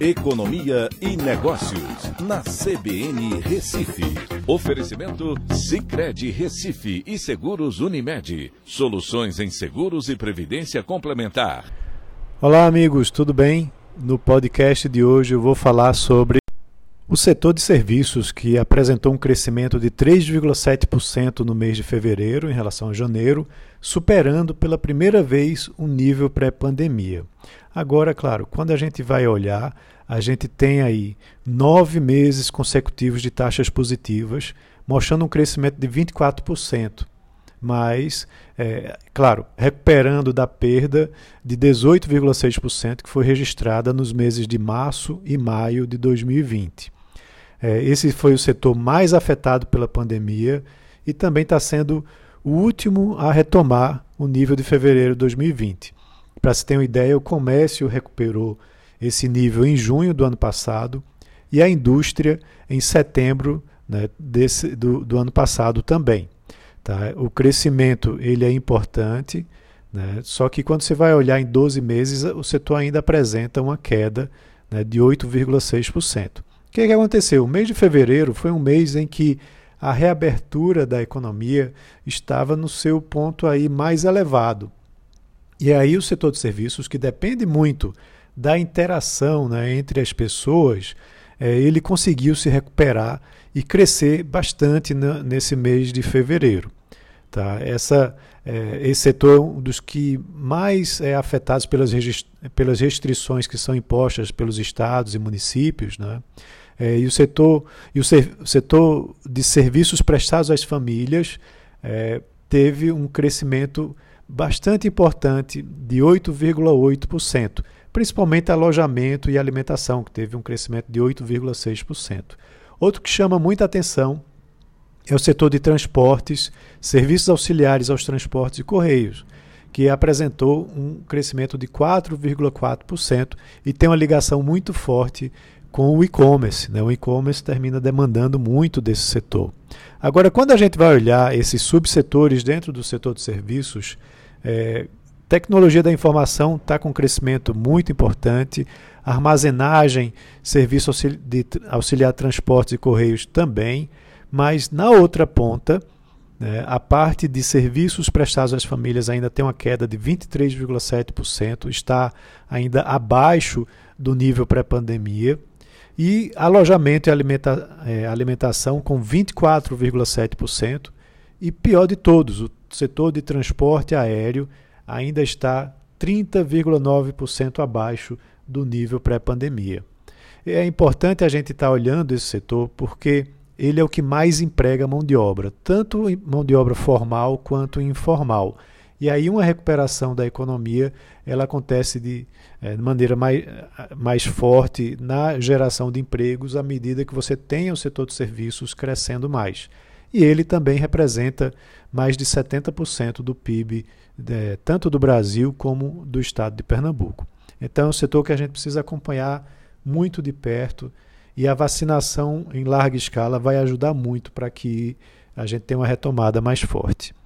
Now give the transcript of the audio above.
Economia e Negócios, na CBN Recife. Oferecimento Cicred Recife e Seguros Unimed. Soluções em seguros e previdência complementar. Olá, amigos, tudo bem? No podcast de hoje eu vou falar sobre o setor de serviços, que apresentou um crescimento de 3,7% no mês de fevereiro em relação a janeiro, superando pela primeira vez o nível pré-pandemia. Agora, claro, quando a gente vai olhar, a gente tem aí nove meses consecutivos de taxas positivas, mostrando um crescimento de 24%. Mas, é, claro, recuperando da perda de 18,6% que foi registrada nos meses de março e maio de 2020. É, esse foi o setor mais afetado pela pandemia e também está sendo o último a retomar o nível de fevereiro de 2020. Para se ter uma ideia, o comércio recuperou esse nível em junho do ano passado e a indústria em setembro né, desse, do, do, ano passado também. Tá? O crescimento ele é importante, né? só que quando você vai olhar em 12 meses, o setor ainda apresenta uma queda né, de 8,6%. O que, que aconteceu? O mês de fevereiro foi um mês em que a reabertura da economia estava no seu ponto aí mais elevado. E aí o setor de serviços, que depende muito da interação né, entre as pessoas, é, ele conseguiu se recuperar e crescer bastante na, nesse mês de fevereiro. Tá? Essa, é, esse setor é um dos que mais é afetados pelas, pelas restrições que são impostas pelos estados e municípios. Né? É, e o setor, e o, ser, o setor de serviços prestados às famílias é, teve um crescimento bastante importante de 8,8%, principalmente alojamento e alimentação, que teve um crescimento de 8,6%. Outro que chama muita atenção é o setor de transportes, serviços auxiliares aos transportes e correios, que apresentou um crescimento de 4,4% e tem uma ligação muito forte com o e-commerce. Né? O e-commerce termina demandando muito desse setor. Agora, quando a gente vai olhar esses subsetores dentro do setor de serviços, é, tecnologia da informação está com um crescimento muito importante, armazenagem, serviço de auxiliar transportes e correios também, mas na outra ponta, né, a parte de serviços prestados às famílias ainda tem uma queda de 23,7%, está ainda abaixo do nível pré-pandemia. E alojamento e alimenta, é, alimentação com 24,7%. E pior de todos, o setor de transporte aéreo ainda está 30,9% abaixo do nível pré-pandemia. É importante a gente estar tá olhando esse setor porque ele é o que mais emprega mão de obra, tanto mão de obra formal quanto informal. E aí uma recuperação da economia ela acontece de, é, maneira mais, mais forte na geração de empregos à medida que você tem o setor de serviços crescendo mais e ele também representa mais de 70% do PIB, tanto do Brasil como do estado de Pernambuco. Então, é um setor que a gente precisa acompanhar muito de perto e a vacinação em larga escala vai ajudar muito para que a gente tenha uma retomada mais forte.